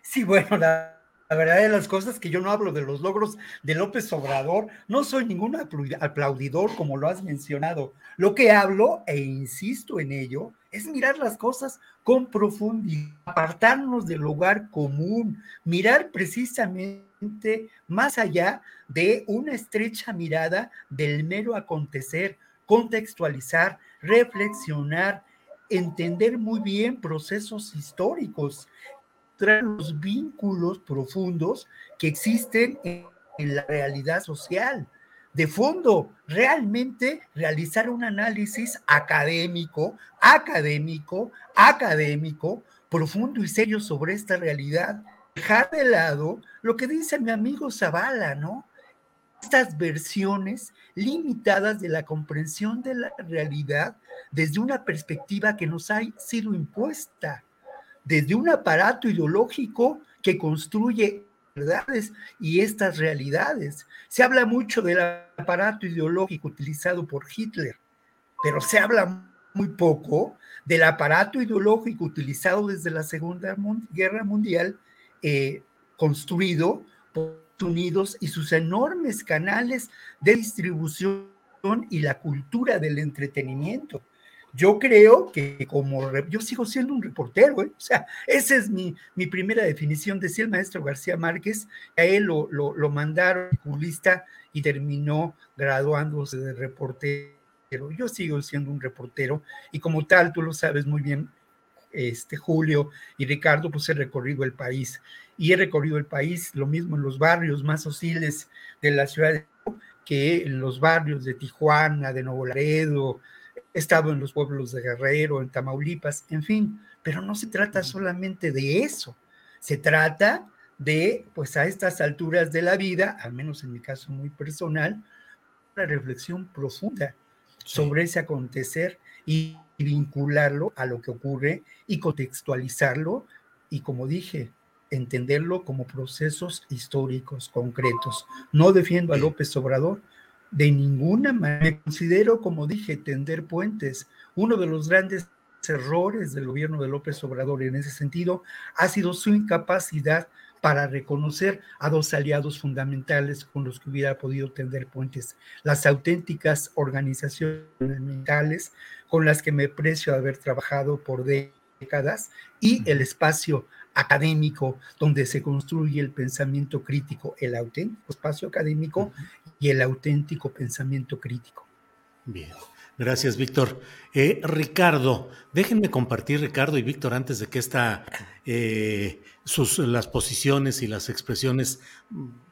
Sí, bueno, la, la verdad de las cosas que yo no hablo de los logros de López Obrador, no soy ningún aplaudidor como lo has mencionado. Lo que hablo, e insisto en ello, es mirar las cosas con profundidad, apartarnos del lugar común, mirar precisamente más allá de una estrecha mirada del mero acontecer, contextualizar, reflexionar, entender muy bien procesos históricos los vínculos profundos que existen en, la realidad social. De fondo, realmente realizar un análisis académico, académico, académico, profundo y serio sobre esta realidad. Dejar de lado lo que dice mi amigo Zavala, ¿no? Estas versiones limitadas de la comprensión de la realidad desde una perspectiva que nos ha sido impuesta desde un aparato ideológico que construye verdades y estas realidades. Se habla mucho del aparato ideológico utilizado por Hitler, pero se habla muy poco del aparato ideológico utilizado desde la Segunda Guerra Mundial, eh, construido por Estados Unidos y sus enormes canales de distribución y la cultura del entretenimiento yo creo que como yo sigo siendo un reportero, ¿eh? o sea, esa es mi, mi, primera definición, decía el maestro García Márquez, a él lo, lo, lo mandaron lista y terminó graduándose de reportero. Yo sigo siendo un reportero y como tal, tú lo sabes muy bien, este Julio y Ricardo, pues he recorrido el país. Y he recorrido el país, lo mismo en los barrios más hostiles de la ciudad que en los barrios de Tijuana, de Nuevo Laredo, he estado en los pueblos de Guerrero, en Tamaulipas, en fin, pero no se trata solamente de eso, se trata de, pues a estas alturas de la vida, al menos en mi caso muy personal, una reflexión profunda sobre ese acontecer y vincularlo a lo que ocurre y contextualizarlo y como dije, entenderlo como procesos históricos concretos. No defiendo a López Obrador, de ninguna manera. Me considero, como dije, tender puentes. Uno de los grandes errores del gobierno de López Obrador en ese sentido ha sido su incapacidad para reconocer a dos aliados fundamentales con los que hubiera podido tender puentes, las auténticas organizaciones mentales con las que me precio haber trabajado por décadas y el espacio académico donde se construye el pensamiento crítico, el auténtico espacio académico y el auténtico pensamiento crítico. Bien. Gracias, Víctor. Eh, Ricardo, déjenme compartir, Ricardo y Víctor, antes de que esta, eh, sus, las posiciones y las expresiones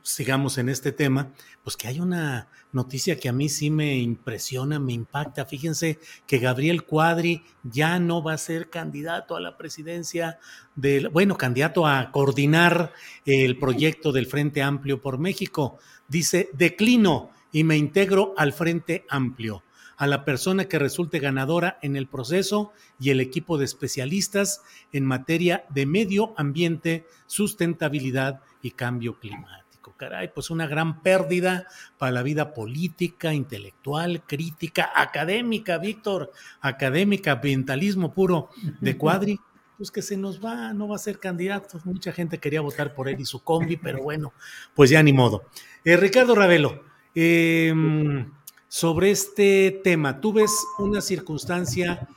sigamos en este tema, pues que hay una noticia que a mí sí me impresiona, me impacta. Fíjense que Gabriel Cuadri ya no va a ser candidato a la presidencia del, bueno, candidato a coordinar el proyecto del Frente Amplio por México. Dice, declino y me integro al Frente Amplio, a la persona que resulte ganadora en el proceso y el equipo de especialistas en materia de medio ambiente, sustentabilidad y cambio climático. Caray, pues una gran pérdida para la vida política, intelectual, crítica, académica, Víctor, académica, ambientalismo puro de Cuadri pues que se nos va, no va a ser candidato. Mucha gente quería votar por él y su combi, pero bueno, pues ya ni modo. Eh, Ricardo Ravelo, em, sobre este tema, ¿tú ves una circunstancia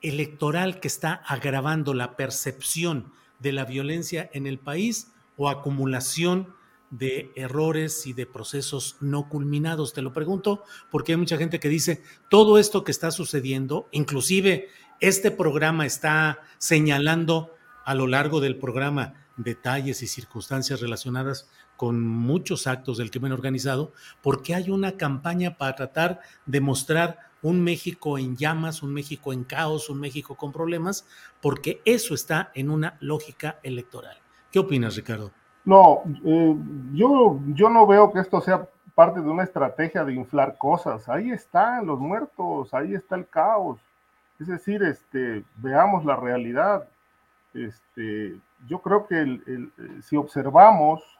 electoral que está agravando la percepción de la violencia en el país o acumulación de errores y de procesos no culminados? Te lo pregunto porque hay mucha gente que dice, todo esto que está sucediendo, inclusive este programa está señalando a lo largo del programa detalles y circunstancias relacionadas con muchos actos del crimen organizado, porque hay una campaña para tratar de mostrar un México en llamas, un México en caos, un México con problemas, porque eso está en una lógica electoral. ¿Qué opinas, Ricardo? No, eh, yo, yo no veo que esto sea parte de una estrategia de inflar cosas. Ahí están los muertos, ahí está el caos. Es decir, este, veamos la realidad. Este, yo creo que el, si observamos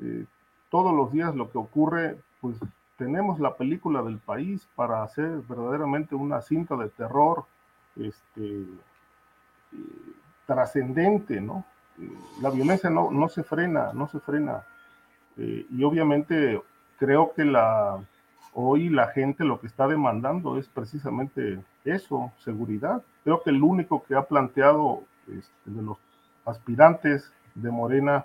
eh, todos los días lo que ocurre, pues tenemos la película del país para hacer verdaderamente una cinta de terror este, eh, trascendente, ¿no? Eh, la violencia no, no se frena, no se frena. y obviamente creo que la, hoy la gente lo que está demandando es precisamente eso, seguridad. Creo que el único que ha planteado este, de los aspirantes de Morena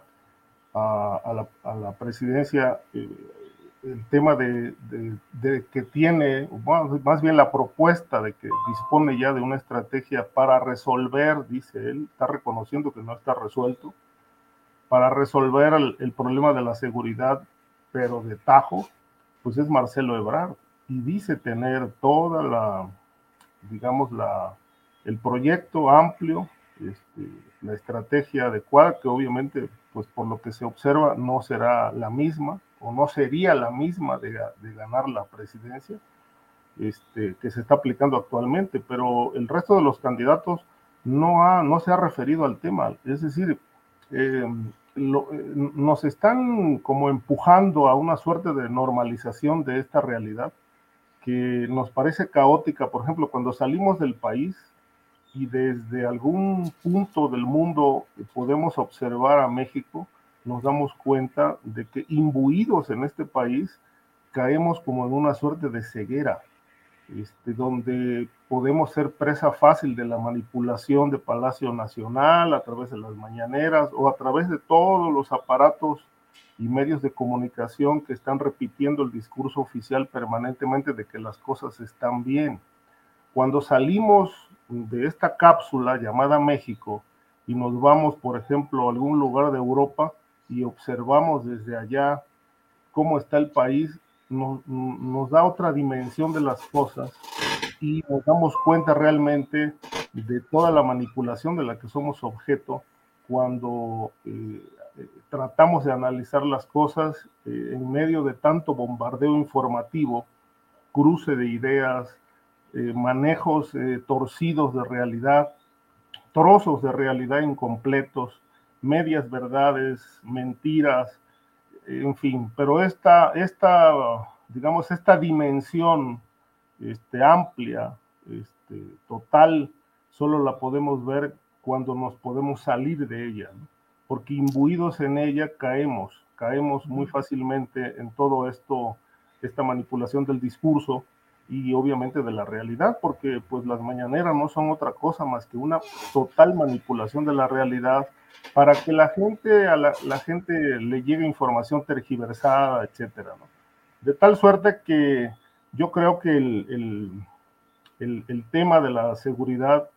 a, la, presidencia eh, el tema de, que tiene, más bien la propuesta de que dispone ya de una estrategia para resolver, dice él, está reconociendo que no está resuelto, para resolver el problema de la seguridad, pero de tajo, pues es Marcelo Ebrard. Y dice tener toda la, digamos, la, el proyecto amplio, este, la estrategia adecuada, que obviamente, pues por lo que se observa, no será la misma o no sería la misma de, de ganar la presidencia este, que se está aplicando actualmente, pero el resto de los candidatos no, ha, no se ha referido al tema. Es decir, eh, eh, nos están como empujando a una suerte de normalización de esta realidad que nos parece caótica. Por ejemplo, cuando salimos del país y desde algún punto del mundo podemos observar a México, nos damos cuenta de que imbuidos en este país caemos como en una suerte de ceguera este, donde podemos ser presa fácil de la manipulación de Palacio Nacional a través de las mañaneras o a través de todos los aparatos y medios de comunicación que están repitiendo el discurso oficial permanentemente de que las cosas están bien. Cuando salimos de esta cápsula llamada México y nos vamos, por ejemplo, a algún lugar de Europa y observamos desde allá cómo está el país, nos, da otra dimensión de las cosas y nos damos cuenta realmente de toda la manipulación de la que somos objeto cuando eh, tratamos de analizar las cosas eh, en medio de tanto bombardeo informativo, cruce de ideas, eh, manejos torcidos de realidad, trozos de realidad incompletos, medias verdades, mentiras, en fin, pero esta, esta, digamos, esta dimensión este, amplia, este, total, solo la podemos ver cuando nos podemos salir de ella, porque imbuidos en ella caemos, caemos muy fácilmente en todo esto, esta manipulación del discurso y obviamente de la realidad, porque pues las mañaneras no son otra cosa más que una total manipulación de la realidad para que la gente, a la, gente le llegue información tergiversada, etcétera, De tal suerte que yo creo que el, el, tema de la seguridad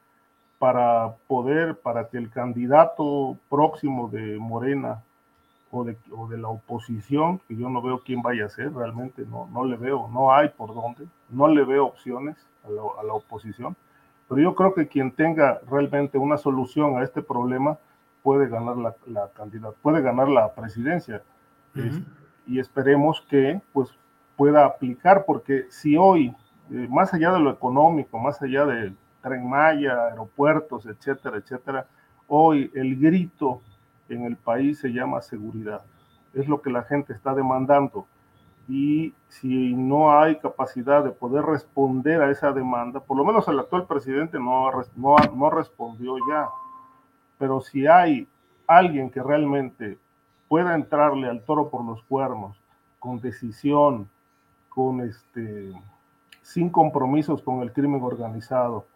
para poder, para que el candidato próximo de Morena o de, o de, la oposición, que yo no veo quién vaya a ser, realmente no, no le veo, no hay por dónde, no le veo opciones a la, a la oposición, pero yo creo que quien tenga realmente una solución a este problema, puede ganar la, la puede ganar la presidencia. y esperemos que, pues, pueda aplicar, porque si hoy, eh, más allá de lo económico, más allá de Tren Maya, aeropuertos, etcétera, etcétera, hoy el grito en el país se llama seguridad. Es lo que la gente está demandando. Y si no hay capacidad de poder responder a esa demanda, por lo menos el actual presidente no, no, no respondió ya, pero si hay alguien que realmente pueda entrarle al toro por los cuernos con decisión, con este, sin compromisos con el crimen organizado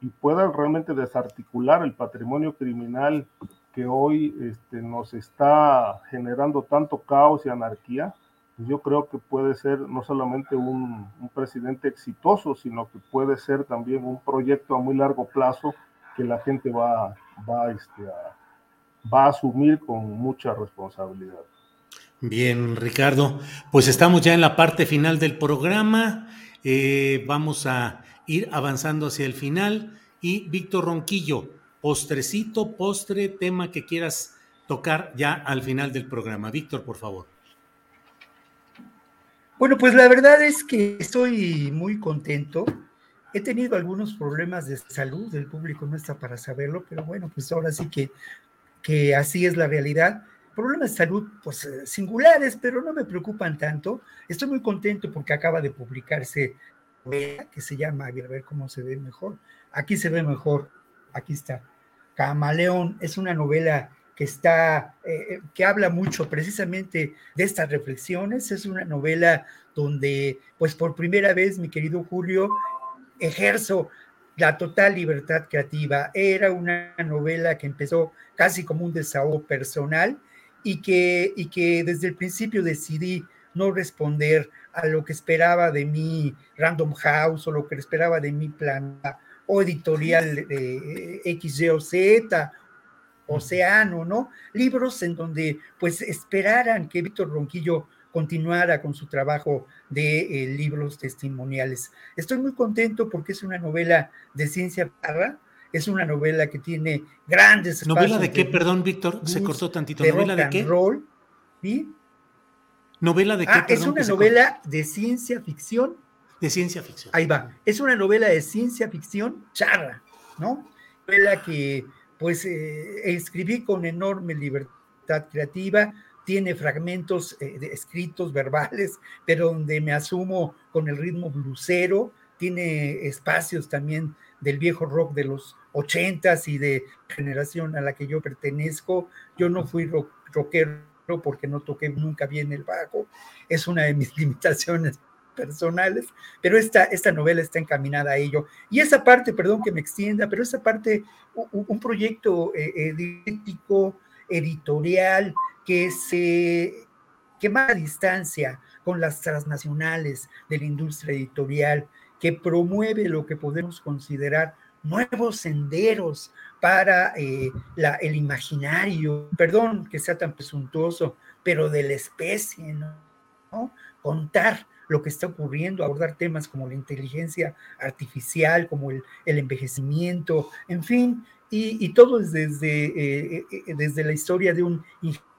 y pueda realmente desarticular el patrimonio criminal que hoy este, nos está generando tanto caos y anarquía, pues yo creo que puede ser no solamente un, presidente exitoso, sino que puede ser también un proyecto a muy largo plazo que la gente va, va, este, a, va a asumir con mucha responsabilidad. Bien, Ricardo, pues estamos ya en la parte final del programa. Eh, vamos a ir avanzando hacia el final. Y Víctor Ronquillo, postrecito, postre, tema que quieras tocar ya al final del programa. Víctor, por favor. Bueno, pues la verdad es que estoy muy contento. He tenido algunos problemas de salud, el público no está para saberlo, pero bueno, pues ahora sí que, que así es la realidad. Problemas de salud, pues eh, singulares, pero no me preocupan tanto. Estoy muy contento porque acaba de publicarse que se llama, a ver cómo se ve mejor. Aquí se ve mejor, aquí está. Camaleón es una novela que está, eh, que habla mucho precisamente de estas reflexiones. Es una novela donde, pues por primera vez, mi querido Julio, ejerzo la total libertad creativa. Era una novela que empezó casi como un desahogo personal y que, y que desde el principio decidí no responder a lo que esperaba de mí Random House o lo que esperaba de mi plan o editorial de X, Y o Z, Océano, ¿no? Libros en donde pues esperaran que Víctor Ronquillo continuara con su trabajo de eh, libros testimoniales. Estoy muy contento porque es una novela de ciencia barra, es una novela que tiene grandes ¿Novela de qué, perdón, Víctor? Se cortó tantito. ¿Novela de qué? Roll, ¿sí? ¿Novela de qué? Ah, es una novela de ciencia ficción de ciencia ficción. Ahí va. Es una novela de ciencia ficción charra, ¿no? Novela que pues eh, escribí con enorme libertad creativa, tiene fragmentos eh, escritos, verbales, pero donde me asumo con el ritmo blusero, tiene espacios también del viejo rock de los ochentas y de generación a la que yo pertenezco. Yo no fui rockero porque no toqué nunca bien el bajo, es una de mis limitaciones personales, pero esta, esta novela está encaminada a ello. Y esa parte, perdón que me extienda, pero esa parte, un, proyecto eh, editorial que se que a distancia con las transnacionales de la industria editorial, que promueve lo que podemos considerar nuevos senderos para eh, la, el imaginario, perdón que sea tan presuntuoso, pero de la especie, ¿no? Contar lo que está ocurriendo, abordar temas como la inteligencia artificial, como el, envejecimiento, en fin, y, todo es desde, eh, eh, desde la historia de un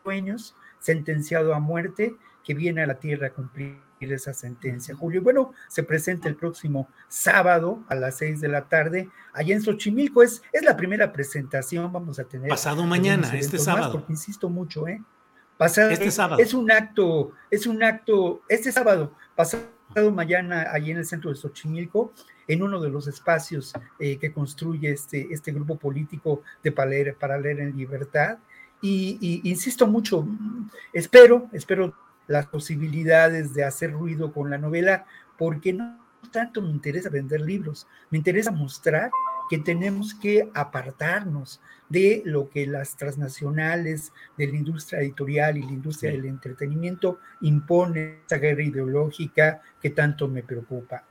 sueños sentenciado a muerte que viene a la tierra a cumplir esa sentencia. Julio, bueno, se presenta el próximo sábado a las seis de la tarde allá en Xochimilco. Es, es la primera presentación, vamos a tener. Pasado mañana, este sábado. porque insisto mucho, ¿eh? Pasado, este sábado. Es un acto, es un acto, este sábado, pasado mañana, allí en el centro de Xochimilco, en uno de los espacios eh, que construye este, este grupo político de para leer, en libertad. Y, insisto mucho, espero, espero las posibilidades de hacer ruido con la novela, porque no tanto me interesa vender libros, me interesa mostrar que tenemos que apartarnos de lo que las transnacionales de la industria editorial y la industria del entretenimiento imponen, esa guerra ideológica que tanto me preocupa.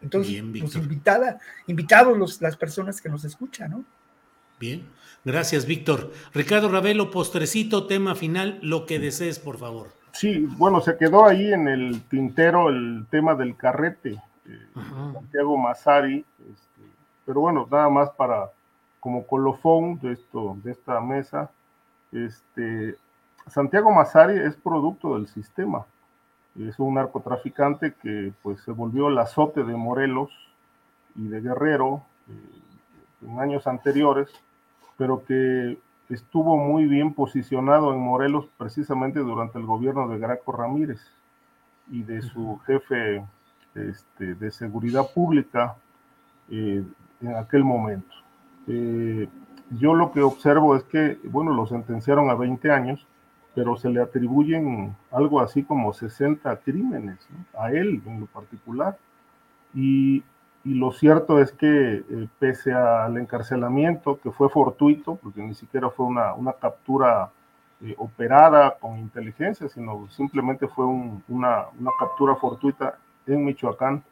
Entonces, pues invitada, invitados los, las personas que nos escuchan, ¿no? Bien, gracias, Víctor. Ricardo Ravelo, postrecito, tema final, lo que desees, por favor. Sí, bueno, se quedó ahí en el tintero el tema del carrete. Eh, Santiago Massari, este, pero bueno, nada más para como colofón de esto, de esta mesa, este, Santiago Massari es producto del sistema. Es un narcotraficante que pues se volvió el azote de Morelos y de Guerrero eh, en años anteriores, pero que estuvo muy bien posicionado en Morelos precisamente durante el gobierno de Graco Ramírez y de su jefe este, de seguridad pública eh, en aquel momento. Eh, yo lo que observo es que, bueno, lo sentenciaron a 20 años, pero se le atribuyen algo así como 60 crímenes a él en lo particular. Y, y lo cierto es que eh, pese al encarcelamiento, que fue fortuito, porque ni siquiera fue una, una captura eh, operada con inteligencia, sino simplemente fue un, una, una, captura fortuita en Michoacán,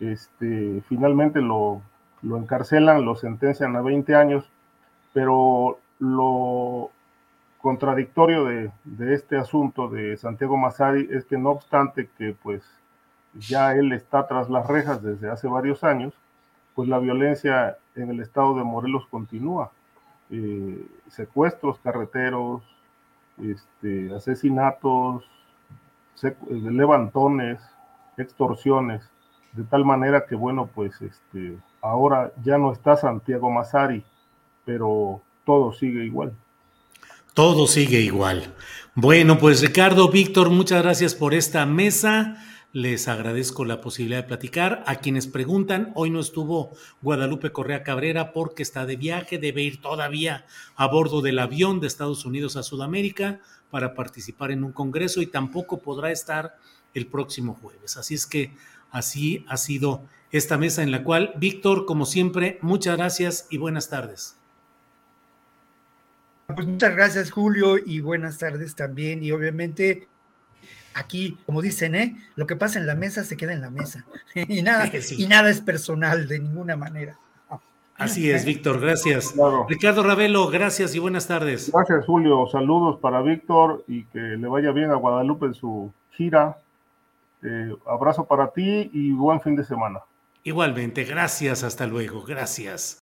este, finalmente lo, lo encarcelan, lo sentencian a 20 años, pero lo contradictorio de, este asunto de Santiago Mazari es que no obstante que pues ya él está tras las rejas desde hace varios años, pues la violencia en el estado de Morelos continúa. Eh, secuestros carreteros, este, asesinatos, levantones, extorsiones, de tal manera que, bueno, pues este, ahora ya no está Santiago Mazari, pero todo sigue igual. Todo sigue igual. Bueno, pues Ricardo, Víctor, muchas gracias por esta mesa. Les agradezco la posibilidad de platicar. A quienes preguntan, hoy no estuvo Guadalupe Correa Cabrera porque está de viaje, debe ir todavía a bordo del avión de Estados Unidos a Sudamérica para participar en un congreso y tampoco podrá estar el próximo jueves. Así es que así ha sido esta mesa en la cual, Víctor, como siempre, muchas gracias y buenas tardes. Pues muchas gracias, Julio, y buenas tardes también. Y obviamente aquí, como dicen, ¿eh? lo que pasa en la mesa se queda en la mesa. y, nada, y nada es personal de ninguna manera. Así es, Víctor, gracias. Ricardo Ravelo, gracias y buenas tardes. Gracias, Julio. Saludos para Víctor y que le vaya bien a Guadalupe en su gira. Eh, abrazo para ti y buen fin de semana. Igualmente, gracias, hasta luego, gracias.